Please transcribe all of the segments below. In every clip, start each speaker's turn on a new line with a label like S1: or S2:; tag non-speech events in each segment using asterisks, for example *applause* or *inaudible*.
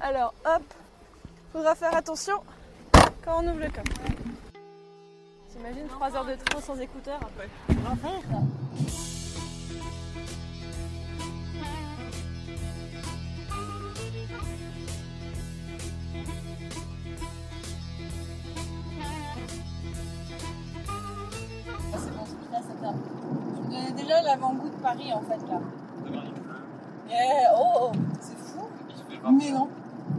S1: Alors hop, faudra faire attention quand on ouvre le coffre. T'imagines 3 heures de train sans écouteurs après
S2: Ah, c'est bon, c'est bien, ça tape. Tu me donnais déjà l'avant-goût de Paris en fait là? Yeah, oh, c'est fou. Mais non,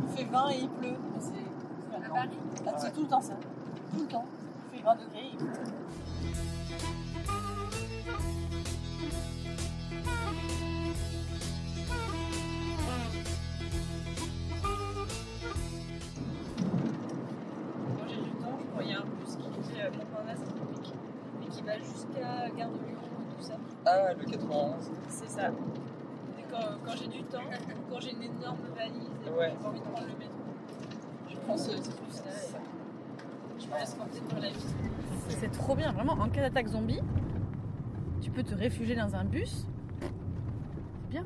S2: il fait 20 et il pleut. Mais c'est c'est. Ah, tout le temps ça. Tout le temps. Il fait 20 degrés et il pleut. Quand j'ai du temps, je crois qu'il y a un bus qui fait euh, Montparnasse République et qui va jusqu'à Gare de Lyon et tout ça.
S3: Ah, le 91.
S2: C'est ça. Et quand, quand j'ai du temps, ou quand j'ai une énorme valise et que
S3: Ouais.
S2: j'ai pas envie de prendre le métro, je prends ce, ce bus-là et je me laisse porter par la vie.
S1: C'est trop bien, vraiment en cas d'attaque zombie, tu peux te réfugier dans un bus. C'est bien.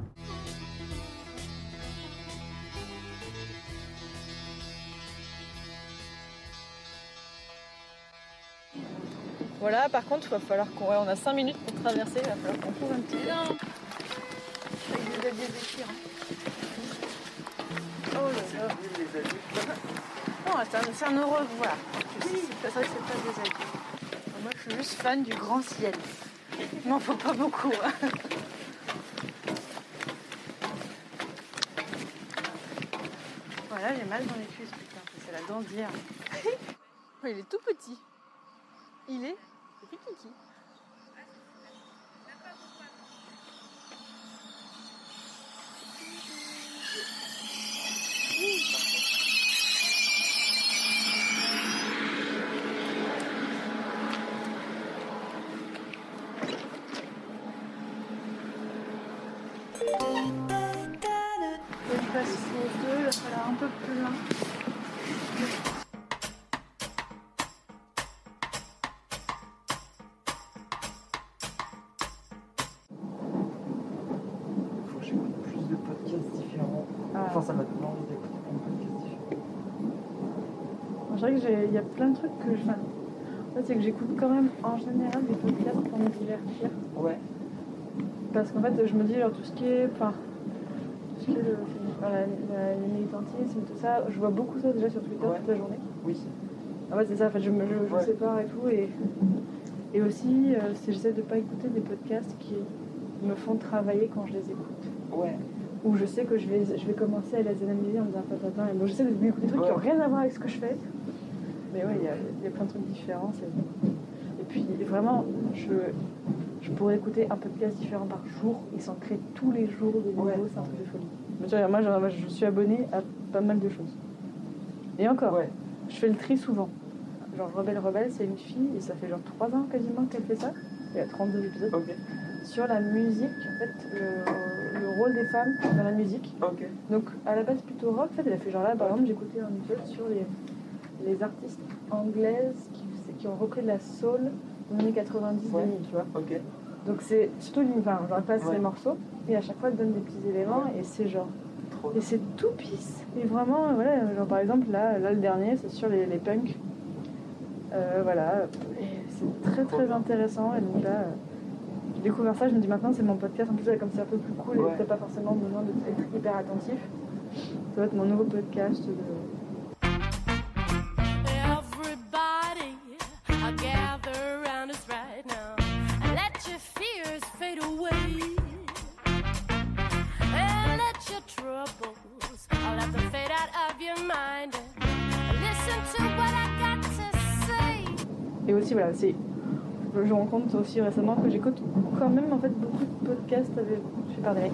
S1: Voilà, par contre, il va falloir qu'on. ouais, on a 5 minutes pour traverser, il va falloir qu'on trouve un petit. Non Avec des alliés déchirants. Oh là là c'est un, c'est heureux, voilà. C'est que c'est pas des. Moi, je suis juste fan du grand ciel. Il m'en faut pas beaucoup. hein. Voilà, j'ai mal dans les cuisses, putain. C'est la dent d'hier. *laughs* Il est tout petit. Il est petit kiki.
S3: Podcasts différents.
S1: C'est vrai que j'ai- il y a plein de trucs que je. Enfin, en fait, c'est que j'écoute quand même en général des podcasts pour me divertir.
S3: Ouais.
S1: Parce qu'en fait, je me dis, genre, tout ce qui est. Enfin, tout ce qui est le, la- le militantisme, tout ça, je vois beaucoup ça déjà sur Twitter
S3: Ouais.
S1: toute la journée.
S3: Oui.
S1: En fait, c'est ça, en fait, je me je, je
S3: Ouais.
S1: sépare et tout. Et, et aussi, euh, j'essaie de pas écouter des podcasts qui me font travailler quand je les écoute.
S3: Ouais.
S1: Où je sais que je vais, je vais commencer à les analyser en me disant, attends, et donc j'essaie de m'écouter des trucs qui n'ont rien à voir avec ce que je fais. Mais ouais, il y a, il y a plein de trucs différents. Et puis, vraiment, je, je pourrais écouter un podcast différent par jour. Ils s'en créent tous les jours de nouveaux,
S3: Ouais.
S1: c'est un truc de folie. Mais tu vois, moi, je suis abonnée à pas mal de choses. Et encore,
S3: Ouais.
S1: je fais le tri souvent. Genre, Rebelle Rebelle, c'est une fille, et ça fait genre 3 ans quasiment qu'elle fait ça. Il y a 32 épisodes.
S3: Ok.
S1: Sur la musique, en fait, le rôle des femmes dans la musique. Donc, à la base, plutôt rock. En fait, elle a fait genre là, par exemple, j'écoutais un épisode sur les, les artistes anglaises qui, qui ont repris de la soul dans les années 90
S3: Ouais.
S1: 2000, tu vois. Donc, c'est surtout une. Enfin, genre, elle passe
S3: Ouais.
S1: les morceaux, et à chaque fois, elle donne des petits éléments,
S3: Ouais.
S1: et c'est genre.
S3: Trop.
S1: Et c'est tout pisse. Et vraiment, voilà, genre par exemple, là, là le dernier, c'est sur les, les punks. Euh, voilà. C'est très très intéressant. Et donc là, découvert ça, je me dis maintenant, c'est mon podcast. En plus, comme c'est un peu plus cool
S3: Ouais.
S1: et t'as pas forcément besoin d'être hyper attentif. Ça va être mon nouveau podcast de. Et aussi, voilà, c'est je me rends compte aussi récemment que j'écoute quand même en fait beaucoup de podcasts avec, je par Derek.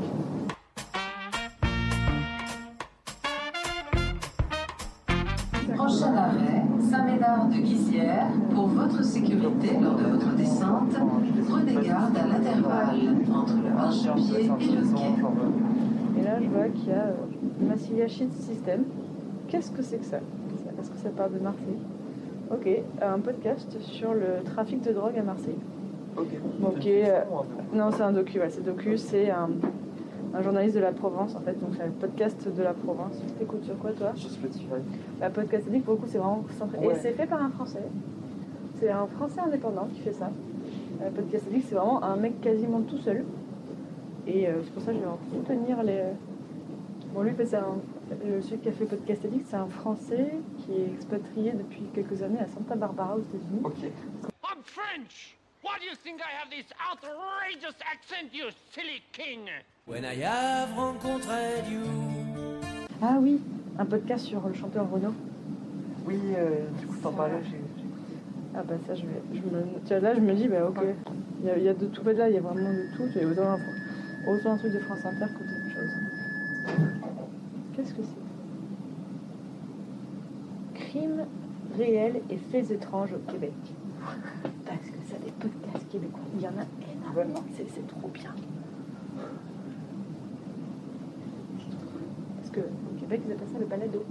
S1: Prochain
S4: arrêt, Saint-Médard de Guizière. Pour votre sécurité lors de votre descente, prenez garde à l'intervalle entre le marchepied et le quai.
S1: Et là, je vois qu'il y a euh, Massilia System. Qu'est-ce que c'est que ça? Est-ce que ça parle de Marseille? Ok, un podcast sur le trafic de drogue à Marseille.
S3: Ok.
S1: Ok, euh, non, c'est un docu, ouais, c'est docu, c'est un, un journaliste de la Provence en fait, donc c'est un podcast de la Provence. T'écoutes sur quoi toi?
S3: Sur Spotify.
S1: La podcast addict pour le coup c'est vraiment centré.
S3: Ouais.
S1: Et c'est fait par un français. C'est un français indépendant qui fait ça. Euh, podcast addict c'est vraiment un mec quasiment tout seul. Et euh, c'est pour ça que je vais en soutenir les. Bon lui c'est un. Le, celui qui a fait podcast addict c'est un français qui est expatrié depuis quelques années à Santa Barbara aux États-Unis.
S3: Ok.
S5: I'm French. Why do you think I have this outrageous accent, you silly king?
S6: When I have rencontré you.
S1: Ah oui, un podcast sur le chanteur Renaud.
S3: Oui, euh, du coup, t'en parlais, j'ai. j'ai-
S1: Ah bah ça je vais, je me, tu vois, là je me dis bah ok, il y a, il y a de tout, là il y a vraiment de tout, il y a autant un, autant un truc de France Inter que choses. Qu'est-ce que c'est Crimes réels et faits étranges au Québec. *laughs* Parce que ça des podcasts québécois, il y en a énormément, c'est, trop bien. Parce que au Québec ils appellent ça le balado.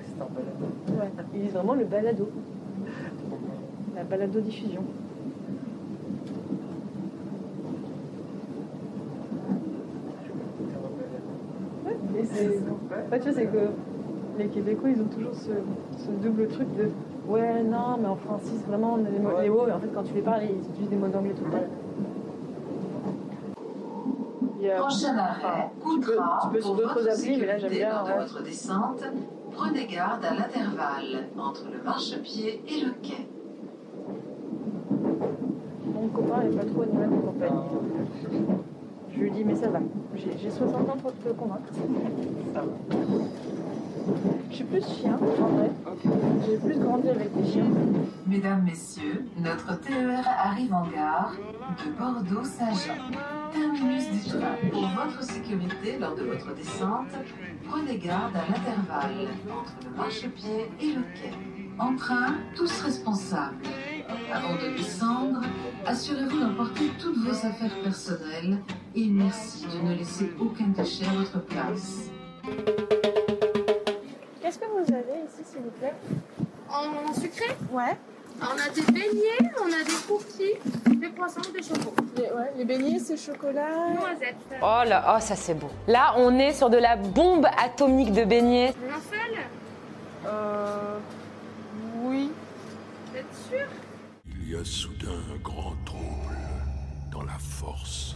S3: C'est un balade.
S1: Ouais, ils disent vraiment le balado. La balado-diffusion. Ouais, et c'est. En fait, tu vois, c'est que les Québécois, ils ont toujours ce, ce double truc de Ouais, non, mais en français, c'est vraiment on a les mots, les mots, et en fait, quand tu les parles, ils utilisent des mots d'anglais tout le temps. A-
S4: Prochain arrêt,
S1: tu peux, tu peux sur
S4: pour
S1: d'autres
S4: votre
S1: applis, mais là, j'aime bien.
S4: lors de
S1: ouais.
S4: votre descente, prenez garde à l'intervalle entre le marchepied et le quai.
S1: Mon copain n'est pas trop animal de compagnie. Je lui dis, mais ça va. J'ai j'ai 60 ans pour te convaincre. Je suis plus chien, en vrai. J'ai plus grandi avec des chiens.
S4: Mesdames, Messieurs, notre TER arrive en gare de Bordeaux-Saint-Jean. Terminus du train. Pour votre sécurité lors de votre descente, prenez garde à l'intervalle entre le marchepied et le quai. En train, tous responsables. Avant de descendre, assurez-vous d'emporter toutes vos affaires personnelles et merci de ne laisser aucun déchet à votre place.
S1: Qu'est-ce que vous avez ici, s'il vous plaît?
S7: En sucré,
S1: Ouais.
S7: on a des beignets, on a des cookies, des poissons, des chocos.
S1: Les, ouais, les beignets, c'est chocolat.
S7: Noisettes.
S8: Oh là, oh ça c'est beau. Là, on est sur de la bombe atomique de beignets.
S7: Muffle,
S1: Euh. Oui.
S7: vous êtes sûr?
S9: Y a soudain un grand trouble dans la force.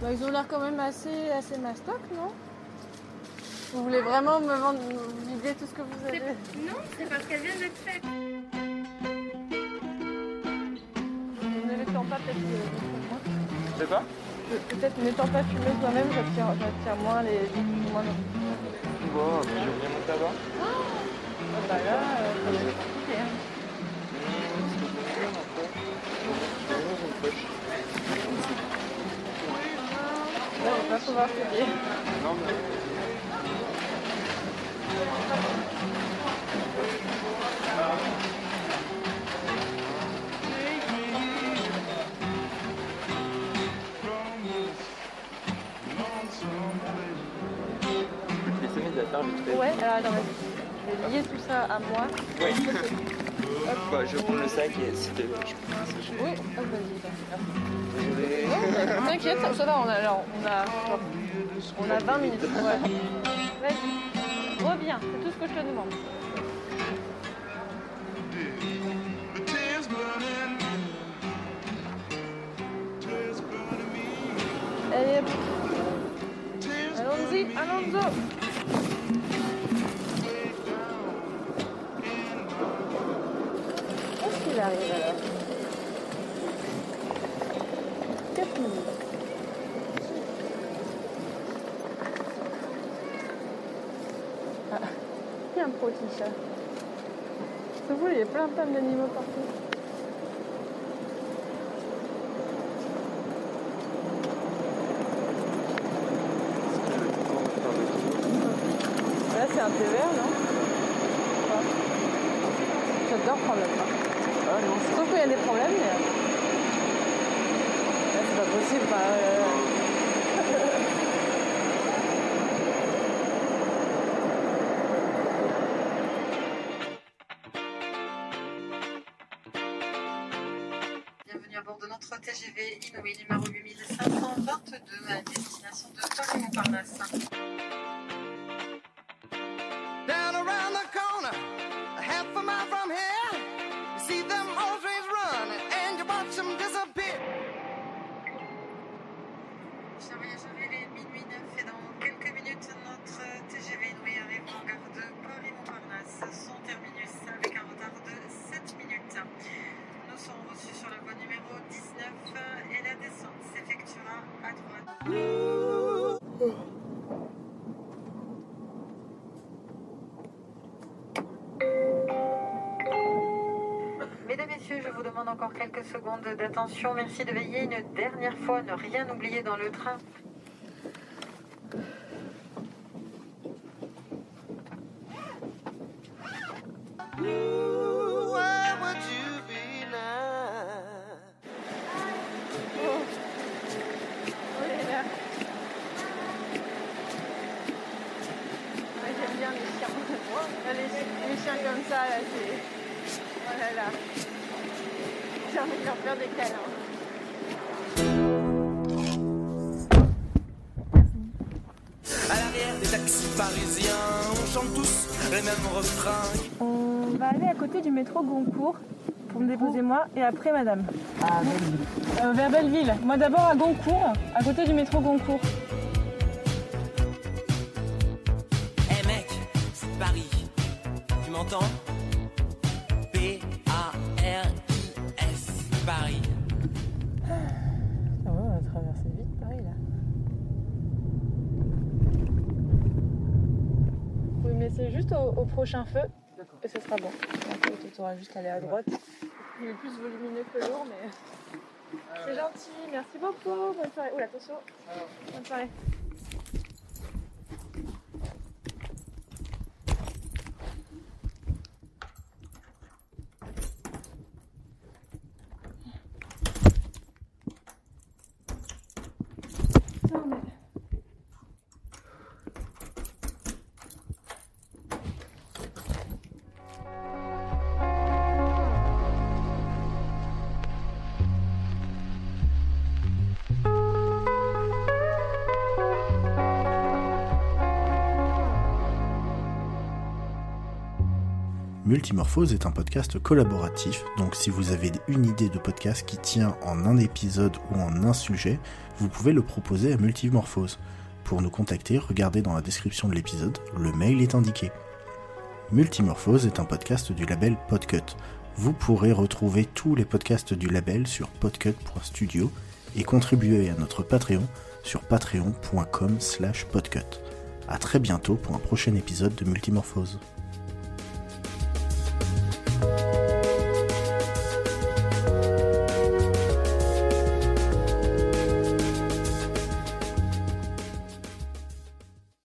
S2: Bah, ils ont l'air quand même assez, assez mastoc, non? Vous voulez vraiment me vendre, me vider tout ce que vous avez?
S7: Non, c'est parce qu'elles viennent d'être faites.
S1: Ne l'étends pas, peut-être. euh,
S3: C'est quoi?
S1: Pe- Peut-être n'étant pas fumé toi-même, j'attire, j'attire moins les. Moins les-
S3: Bon, je vais là-bas.
S1: Ah bah là, euh, ça va être compliqué. Hein. Là, on va pas pouvoir payer.
S3: Non, mais.
S1: Ouais, alors attends. Je vais lier tout ça à moi. *laughs*
S3: Bah, je prendre le sac et c'était.
S1: Oui, hop, vas-y.
S3: Désolé.
S1: vas-y. T'inquiète, ça va, on a, alors, on a, on a 20 minutes. Ouais. Vas-y, reviens, c'est tout ce que je te demande. Allez. Allons-y, allons-y. Arrive alors 4 minutes. Ah, il y a un petit chat. Il y a plein plein d'animaux partout. Là, c'est un thé vert, non? J'adore prendre le train.
S10: C'est sûr qu'il y a
S11: des problèmes, mais euh, là, c'est pas possible. Bah, euh... notre TGV Inouï numéro 8522 à destination de Paris-Montparnasse. Mesdames, Messieurs, je vous demande encore quelques secondes d'attention. Merci de veiller une dernière fois ne rien oublier dans le train.
S1: Là. J'ai envie de leur faire des câlins.
S10: À l'arrière des taxis parisiens, on chante tous les mêmes refrains.
S1: On va aller à côté du métro Goncourt pour me déposer moi et après madame. Euh, vers Belleville. Moi d'abord à Goncourt, à côté du métro Goncourt.
S10: Eh mec, c'est Paris. Tu m'entends?
S1: Laissez juste au, au prochain feu et ce sera bon. Donc tu auras juste à aller à droite. Il est plus volumineux que lourd mais c'est gentil. Merci beaucoup. Bonne soirée. Oula attention. Bonne soirée.
S12: Multimorphose est un podcast collaboratif, donc si vous avez une idée de podcast qui tient en un épisode ou en un sujet, vous pouvez le proposer à Multimorphose. Pour nous contacter, regardez dans la description de l'épisode, le mail est indiqué. Multimorphose est un podcast du label Podcut. Vous pourrez retrouver tous les podcasts du label sur podcut.studio et contribuer à notre Patreon sur patreon.com slash podcut. A très bientôt pour un prochain épisode de Multimorphose.